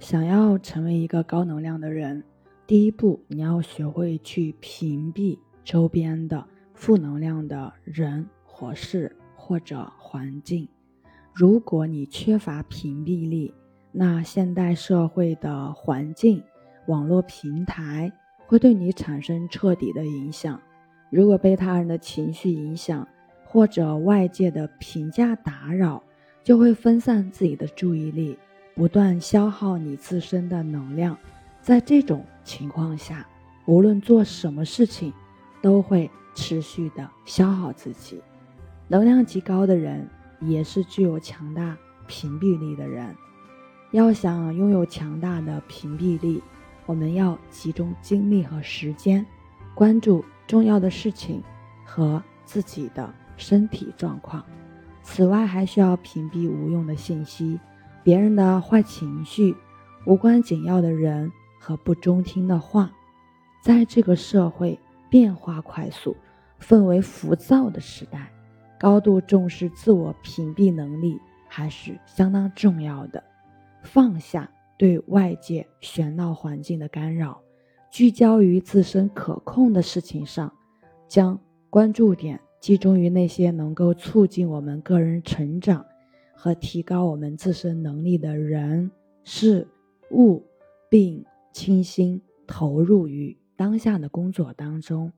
想要成为一个高能量的人，第一步你要学会去屏蔽周边的负能量的人或事或者环境。如果你缺乏屏蔽力，那现代社会的环境、网络平台会对你产生彻底的影响。如果被他人的情绪影响，或者外界的评价打扰，就会分散自己的注意力。不断消耗你自身的能量，在这种情况下，无论做什么事情，都会持续的消耗自己。能量极高的人，也是具有强大屏蔽力的人。要想拥有强大的屏蔽力，我们要集中精力和时间，关注重要的事情和自己的身体状况。此外，还需要屏蔽无用的信息。别人的坏情绪、无关紧要的人和不中听的话，在这个社会变化快速、氛围浮躁的时代，高度重视自我屏蔽能力还是相当重要的。放下对外界喧闹环境的干扰，聚焦于自身可控的事情上，将关注点集中于那些能够促进我们个人成长。和提高我们自身能力的人事物，并倾心投入于当下的工作当中。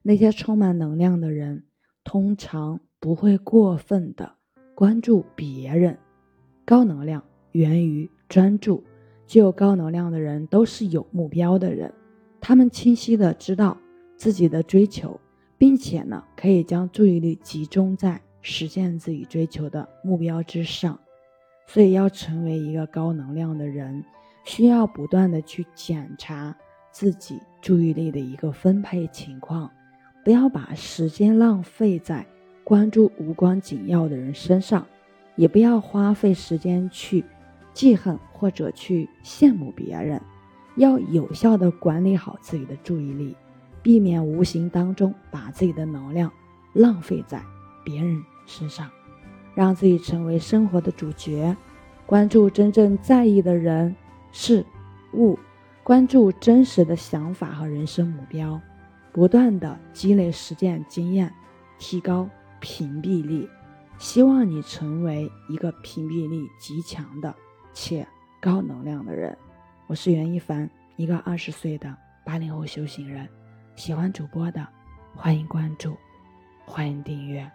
那些充满能量的人，通常不会过分的关注别人。高能量源于专注，具有高能量的人都是有目标的人，他们清晰的知道自己的追求，并且呢，可以将注意力集中在。实现自己追求的目标之上，所以要成为一个高能量的人，需要不断的去检查自己注意力的一个分配情况，不要把时间浪费在关注无关紧要的人身上，也不要花费时间去记恨或者去羡慕别人，要有效的管理好自己的注意力，避免无形当中把自己的能量浪费在别人。身上，让自己成为生活的主角，关注真正在意的人事物，关注真实的想法和人生目标，不断的积累实践经验，提高屏蔽力。希望你成为一个屏蔽力极强的且高能量的人。我是袁一凡，一个二十岁的八零后修行人。喜欢主播的，欢迎关注，欢迎订阅。